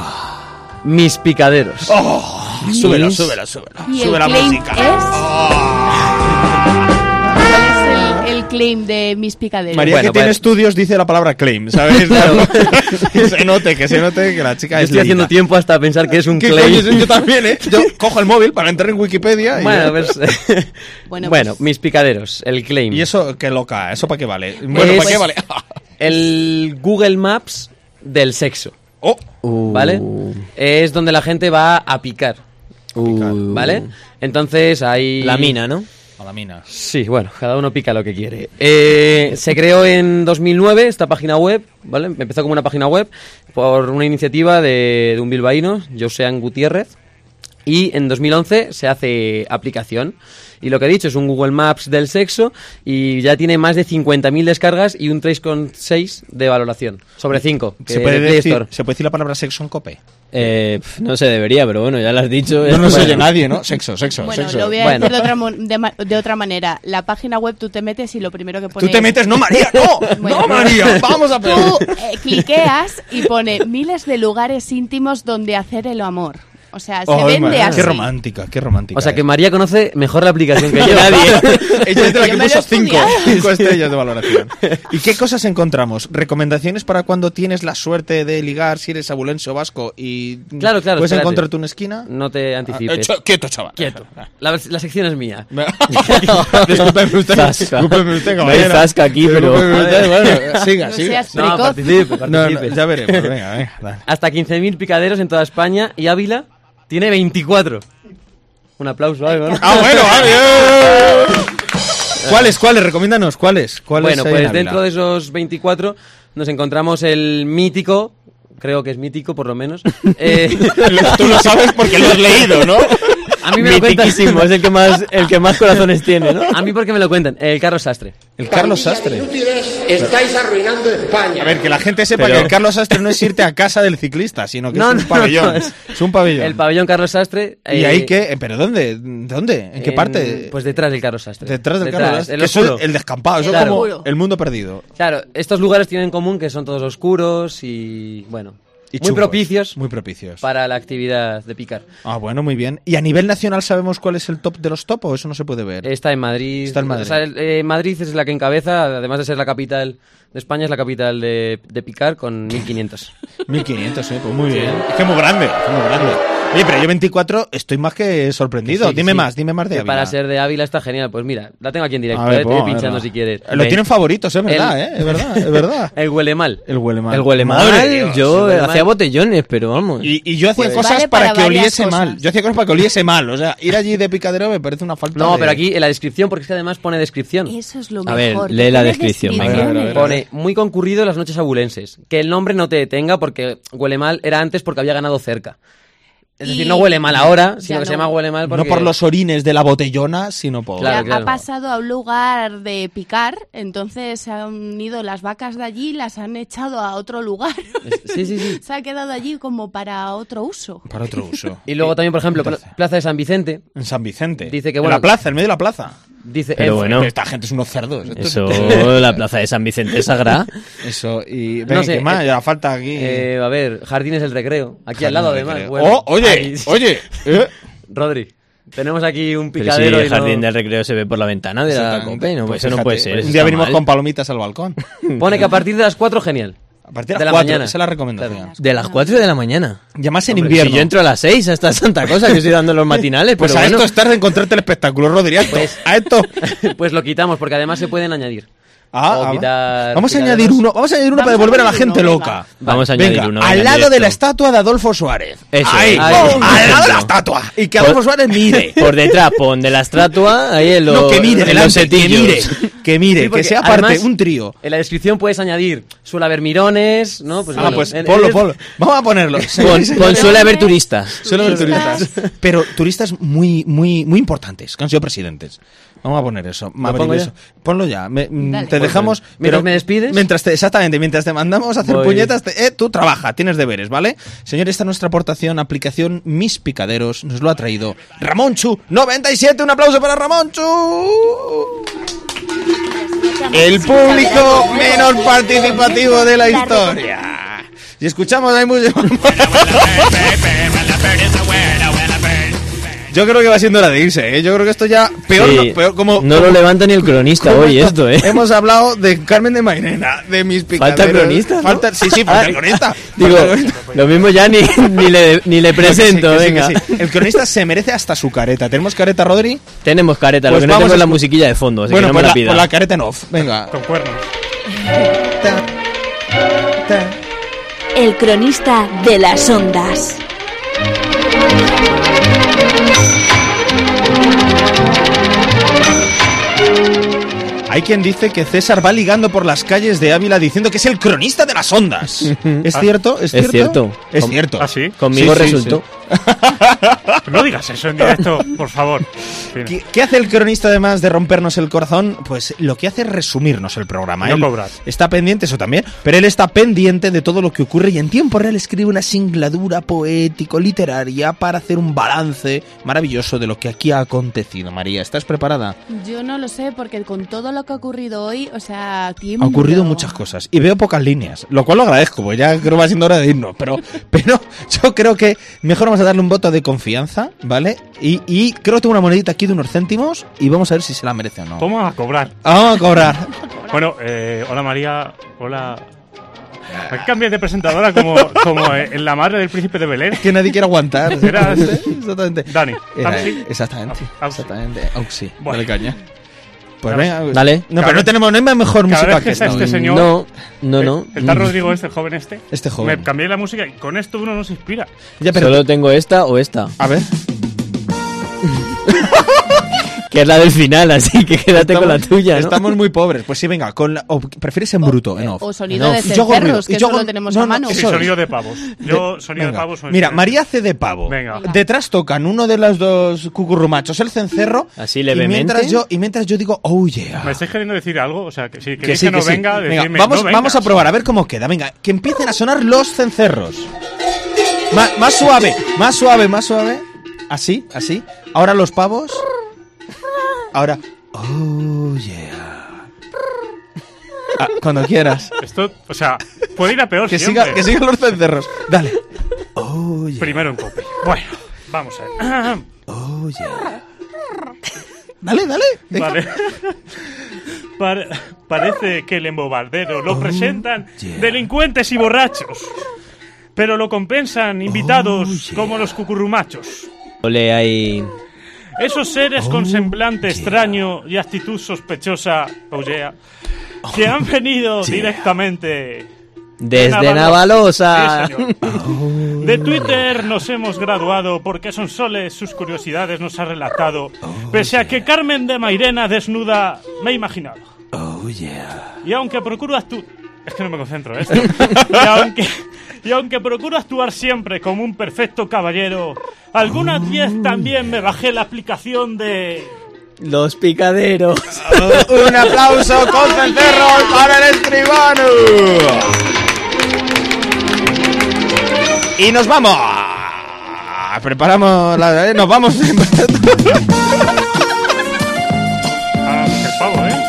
Mis picaderos. Oh, súbelo, Mis- súbelo, súbelo. Y Sube el la claim música. ¿Cuál es el, el claim de mis picaderos? María Bueno, que tiene pues- estudios dice la palabra claim, ¿sabes? [laughs] que se note, que se note que la chica Yo es estoy haciendo tiempo hasta pensar que es un ¿Qué claim. coño? Yo también, ¿eh? Yo [laughs] cojo el móvil para entrar en Wikipedia y... Bueno, [laughs] pues, Bueno, bueno, pues- mis picaderos, el claim. ¿Y eso qué loca? ¿Eso para qué vale? Bueno, Es- ¿para qué vale? El Google Maps del sexo, oh, Uh, ¿vale? Es donde la gente va a picar, uh, ¿vale? Entonces hay... La mina, ¿no? a la mina. Sí, bueno, cada uno pica lo que quiere. Eh, se creó en 2009 esta página web, ¿vale? Empezó como una página web por una iniciativa de, de un bilbaíno, Josean Gutiérrez, y en 2011 se hace aplicación. Y lo que he dicho es un Google Maps del sexo y ya tiene más de 50.000 descargas y un 3,6 de valoración sobre 5. ¿Se puede, decir, ¿Se puede decir la palabra sexo en cope? Eh, pf, no se debería, pero bueno, ya lo has dicho. No nos Bueno. oye nadie, ¿no? Sexo, sexo, Bueno, sexo. lo voy a Bueno. decir de otra, mo- de, ma- de otra manera. La página web tú te metes y lo primero que pone Tú te es- metes, no María, no, [laughs] Bueno. no María, vamos a Tú eh, cliqueas y pone miles de lugares íntimos donde hacer el amor. O sea, se Ay, vende María, así. Qué romántica, qué romántica. O sea que es. María conoce mejor la aplicación que yo. [laughs] Ella es de la que puso cinco, [laughs] cinco estrellas de valoración. ¿Y qué cosas encontramos? ¿Recomendaciones para cuando tienes la suerte de ligar si eres abulense o vasco y Claro, claro, puedes espérate. encontrarte una esquina? No te Ah, anticipes. eh, cho- quieto, chaval. Quieto. La, la sección es mía. [laughs] Discúlpeme usted, Zasca. discúlpeme usted, No hay caballero. zasca aquí, pero- bueno, siga, No siga. seas No, precoz. participe, No, no, participe. ya veremos, venga, venga. dale. Hasta 15.000 picaderos en toda España y Ávila tiene 24. Un aplauso, algo, ¿no? Ah, bueno, vale. [laughs] ¿Cuáles, cuáles? Recomiéndanos, ¿cuáles? ¿Cuáles Bueno, pues dentro de esos 24 nos encontramos el mítico, creo que es mítico por lo menos. [laughs] eh, Tú lo sabes porque lo has leído, ¿no? [laughs] a mí me lo cuentan. Es el que más, el que más corazones tiene, ¿no? A mí porque me lo cuentan. El Carlos Sastre. El Carlos Sastre. Inútiles, estáis arruinando España. A ver, que la gente sepa Pero- que el Carlos Sastre no es irte a casa del ciclista, sino que No, es un no, pabellón. no, es- es... un pabellón. El pabellón Carlos Sastre. ¿Y eh, ahí qué? ¿Pero dónde? ¿Dónde? ¿En qué parte? Pues detrás del Carlos Sastre. Detrás del Carlos Sastre. el oscuro. el descampado, eso es Claro. como el mundo perdido. Claro, estos lugares tienen en común que son todos oscuros y, bueno, Y muy chungos, propicios Muy propicios. para la actividad de picar. Ah, bueno, muy bien. ¿Y a nivel nacional sabemos cuál es el top de los top o eso no se puede ver? Está en Madrid. Está en Madrid. O sea, el- eh, Madrid es la que encabeza, además de ser la capital de España, es la capital de, de picar con 1500. 1500, [laughs] eh, pues muy bien. Es que es muy grande, es muy grande. Oye, pero yo 24 estoy más que sorprendido. Sí, dime sí. más, dime más de Que Ávila. Para ser de Ávila está genial. Pues mira, la tengo aquí en directo, A ver, eh, pinchando si quieres. Lo tienen favoritos, es verdad, El- ¿eh? Es verdad, es verdad. [laughs] El huele mal. El huele mal. El huele mal, Dios, yo el huele hacía mal. botellones, pero vamos. Y, y yo hacía Pues- cosas Vale para, para que oliese cosas. mal. Yo hacía cosas para que oliese mal. O sea, ir allí de picadero me parece una falta No, de- pero aquí en la descripción, porque es que además pone descripción. Eso es lo A ver, mejor. lee la descripción. A ver. Pone muy concurrido en las noches abulenses. Que el nombre no te detenga porque huele mal era antes porque había ganado cerca. Es decir, Y- no huele mal ahora, sino Ya que se no. llama huele mal porque... No por los orines de la botellona, sino por... Claro. Ha pasado a un lugar de picar, entonces se han ido las vacas de allí, las han echado a otro lugar. Sí, sí, sí. [laughs] se ha quedado allí como para otro uso. Para otro uso. [laughs] Y luego también, por ejemplo, Pla- Plaza de San Vicente. En San Vicente. Dice que, En bueno- la plaza, en medio de la plaza. Dice, Pero eh, bueno. Pero Esta gente es unos cerdos. Eso, [laughs] la plaza de San Vicente es sagrada. [laughs] Eso, y... No sé, ¿qué más? eh, ya falta aquí... eh, a ver, Jardines del Recreo. Aquí al lado, de además. bueno. Oh, oye, Ahí- oye. ¿eh? Rodri, tenemos aquí un Pero si picadero el y no- jardín del recreo se ve por la ventana de la cope, no, Pues eso no puede ser. Un día venimos mal. con palomitas al balcón. Pone que a partir de las 4, genial. A partir de De las la 4, mañana. esa es la recomendación. Claro. De las 4 de la mañana. Ya más en Hombre, invierno. Si yo entro a las 6 hasta Santa Cosa, que estoy dando los [laughs] matinales, Pues pero a bueno. esto es tarde encontrarte el espectáculo, esto, Pues- a esto. [laughs] pues lo quitamos, porque además se pueden añadir. Ah, O vamos a añadir uno, vamos a añadir uno Vamos para devolver a la gente uno, loca. Vamos a Venga, añadir uno. al lado de la estatua de Adolfo Suárez. Eso Ahí, al lado de la estatua. Y que Adolfo Por- Suárez mire. [laughs] Por detrás, pon de la estatua, ahí en, los no, que mire, en los delante, que mire, que mire, Sí, que porque sea parte, además, un trío. En la descripción puedes añadir, suele haber mirones, ¿no? Pues ah, bueno, pues en- ponlo, en- ponlo. Vamos a ponerlo. [laughs] Pon, pon suele haber turistas. Suele haber Turistas. turistas. Pero turistas muy, muy, muy importantes, que han sido presidentes. Vamos a poner eso. maravilloso. Ponlo ya. Me- mm, Dale. te Pues, dejamos. mientras me despides. Mientras te, exactamente, mientras te mandamos a hacer Voy. puñetas, te- eh, tú trabaja, tienes deberes, ¿vale? Señor, esta es nuestra aportación, aplicación Mis Picaderos. Nos lo ha traído Ramón Chu 97. Un aplauso para Ramón Chu. El público menos participativo de la historia. Y escuchamos ahí mucho. [laughs] Yo creo que va siendo hora de irse, ¿eh? Yo creo que esto ya peor, Sí, no, peor como no lo levanta ni el cronista hoy esto, ¿eh? Hemos hablado de Carmen de Mairena, de mis picaderos. Falta cronista, ¿no? Falta, sí, sí, falta el cronista. [laughs] Digo, Falta el cronista. lo mismo ya ni, [laughs] ni, le, ni le presento, que sí, que venga. sí. El cronista se merece hasta su careta. ¿Tenemos careta, Rodri? Tenemos careta, Pues lo que no a es la musiquilla de fondo, así bueno, que no pues me la la, pida. pues la careta en off. Venga. Con cuernos. El cronista de las ondas. Thank you. Hay quien dice que César va ligando por las calles de Ávila diciendo que es el cronista de las ondas. [laughs] ¿Es Ah, cierto? ¿Es es cierto? cierto. Es cierto. ¿Ah, sí? Conmigo Sí, sí, resultó. [laughs] No digas eso en directo, por favor. ¿Qué, qué hace el cronista además de rompernos el corazón? Pues lo que hace es resumirnos el programa. No Él cobrar. Está pendiente, eso también, pero él está pendiente de todo lo que ocurre y en tiempo real escribe una singladura poético-literaria para hacer un balance maravilloso de lo que aquí ha acontecido. María, ¿estás preparada? Yo no lo sé, porque con todo lo que ha ocurrido hoy, o sea, tiempo. Ha ocurrido muchas cosas y veo pocas líneas, lo cual lo agradezco, pues ya creo que va siendo hora de irnos, pero, [laughs] pero yo creo que mejor vamos a darle un voto de confianza, ¿vale? Y, y creo que tengo una monedita aquí de unos céntimos y vamos a ver si se la merece o no. Vamos a cobrar. Vamos a cobrar. [laughs] Bueno, eh, hola María, hola. ¿Por qué cambias de presentadora como, como eh, en la madre del príncipe de Belén? que nadie quiere aguantar. [laughs] Eras- Exactamente. Dani. Era- Auxi. exactamente. Auxi. Exactamente. Auxi. Bueno. Dale caña. Pues Claro. venga. Dale. No, pero no tenemos, no hay mejor cada música vez que esta. este señor- No, no, no. Eh, Está Rodrigo este, joven este. Este joven. Me cambié la música y con esto uno no se inspira. Ya, pero Solo tengo esta o esta, a ver. [laughs] que es la del final, así que quédate con la tuya, ¿no? Estamos muy pobres. Pues sí, venga, con la- o prefieres en bruto, en off. O sonido En de off. Y que yo solo tenemos no, a no, mano. Sí, sonido de pavos. Yo, sonido Venga. de pavos. Mira. María hace de pavo. Venga. Detrás tocan uno de los dos cucurrumachos el cencerro. Así y levemente. mientras yo y mientras yo digo, oh yeah. ¿Me estáis queriendo decir algo? O sea, que si Que sí, que, no que sí. venga, Venga, decidme, vamos, no vengas. vamos a probar, a ver cómo queda. Venga, que empiecen a sonar los cencerros. Más suave, más suave, más suave. Así, así. Ahora los pavos. Ahora. Oh yeah. Ah, cuando quieras. Esto, o sea, puede ir a peor Que, siempre. siga, que sigan los cencerros. Dale. Oh yeah. Primero en copy. Bueno, vamos a ver. Oh yeah. Dale, dale. Vale. Pare- parece que el embobardero lo presentan yeah. delincuentes y borrachos. pero lo compensan invitados como los cucurrumachos. Ole ahí. Esos seres con semblante extraño y actitud sospechosa, oh yeah, que han venido directamente Desde Navalosa. Sí, señor. De Twitter nos hemos graduado porque son soles sus curiosidades nos ha relatado. Pese a que Carmen de Mairena desnuda me he imaginado. Y aunque procuro actuar... Es que no me concentro, ¿eh? [laughs] y, aunque, y aunque procuro actuar siempre como un perfecto caballero, algunas 10 también me bajé la aplicación de... Los picaderos. [laughs] Un aplauso con cencerros para el escribano. Y nos vamos. Preparamos la... eh, Nos vamos. [laughs] Ah, pavo, ¿eh?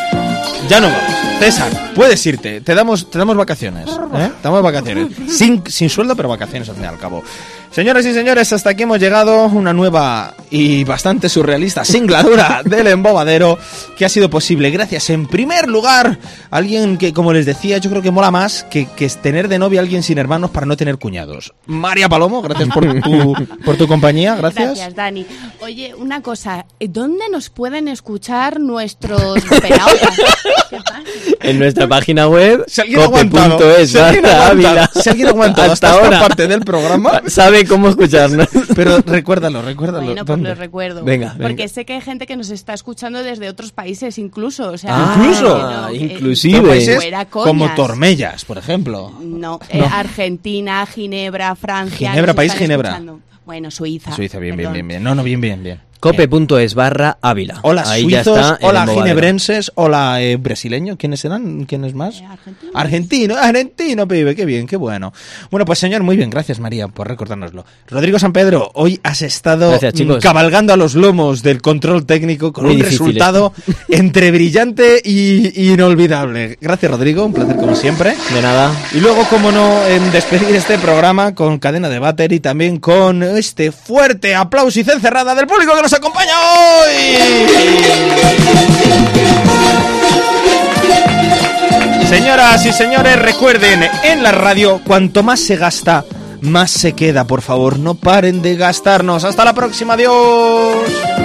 Ya no vamos. César, puedes irte. Te damos, te damos vacaciones. ¿eh? Te damos vacaciones. [laughs] Sin, sin sueldo, pero vacaciones al fin y al cabo. Señoras y señores, hasta aquí hemos llegado. Una nueva y bastante surrealista singladura [laughs] del embobadero que ha sido posible gracias, en primer lugar, a alguien que, como les decía, yo creo que mola más que, que es tener de novia a alguien sin hermanos para no tener cuñados. María Palomo, gracias por [laughs] tu, por tu compañía. Gracias. Gracias, Dani. Oye, una cosa, ¿dónde nos pueden escuchar nuestros pasa? [laughs] En nuestra página web, Si alguien cope.es si alguien ha barra aguantado, Ávila. si alguien ha aguantado hasta, esta parte del programa, sabe cómo escucharnos. [laughs] Pero recuérdalo, [laughs] recuérdalo. Bueno, pues ¿Dónde? lo recuerdo. Venga, Porque venga. sé que hay gente que nos está escuchando desde otros países incluso. O sea, Ah, ¿Incluso? no, eh, inclusive. Como Tormellas, por ejemplo. No, eh, Argentina, Ginebra, Francia. Ginebra, país Ginebra. escuchando. Bueno, Suiza. Suiza, bien, bien, perdón. bien, bien. No, no, bien, bien, bien. Cope.es barra Ávila. Hola, Ahí ya suizos, está hola, ginebrenses, hola, eh, brasileños. ¿Quiénes eran? ¿Quiénes más? Argentino, argentino, pibe, qué bien, qué bueno. Bueno, pues señor, muy bien, gracias María por recordárnoslo. Rodrigo San Pedro, hoy has estado Gracias, mm, cabalgando a los lomos del control técnico con Muy un difícil resultado [laughs] entre brillante y inolvidable. Gracias, Rodrigo, un placer como siempre. De nada. Y luego, como no, en despedir este programa con cadena de váter y también con este fuerte aplauso y cencerrada del público que nos acompaña hoy. Señoras y señores, recuerden, en la radio, cuanto más se gasta, más se queda. Por favor, no paren de gastarnos. Hasta la próxima, adiós.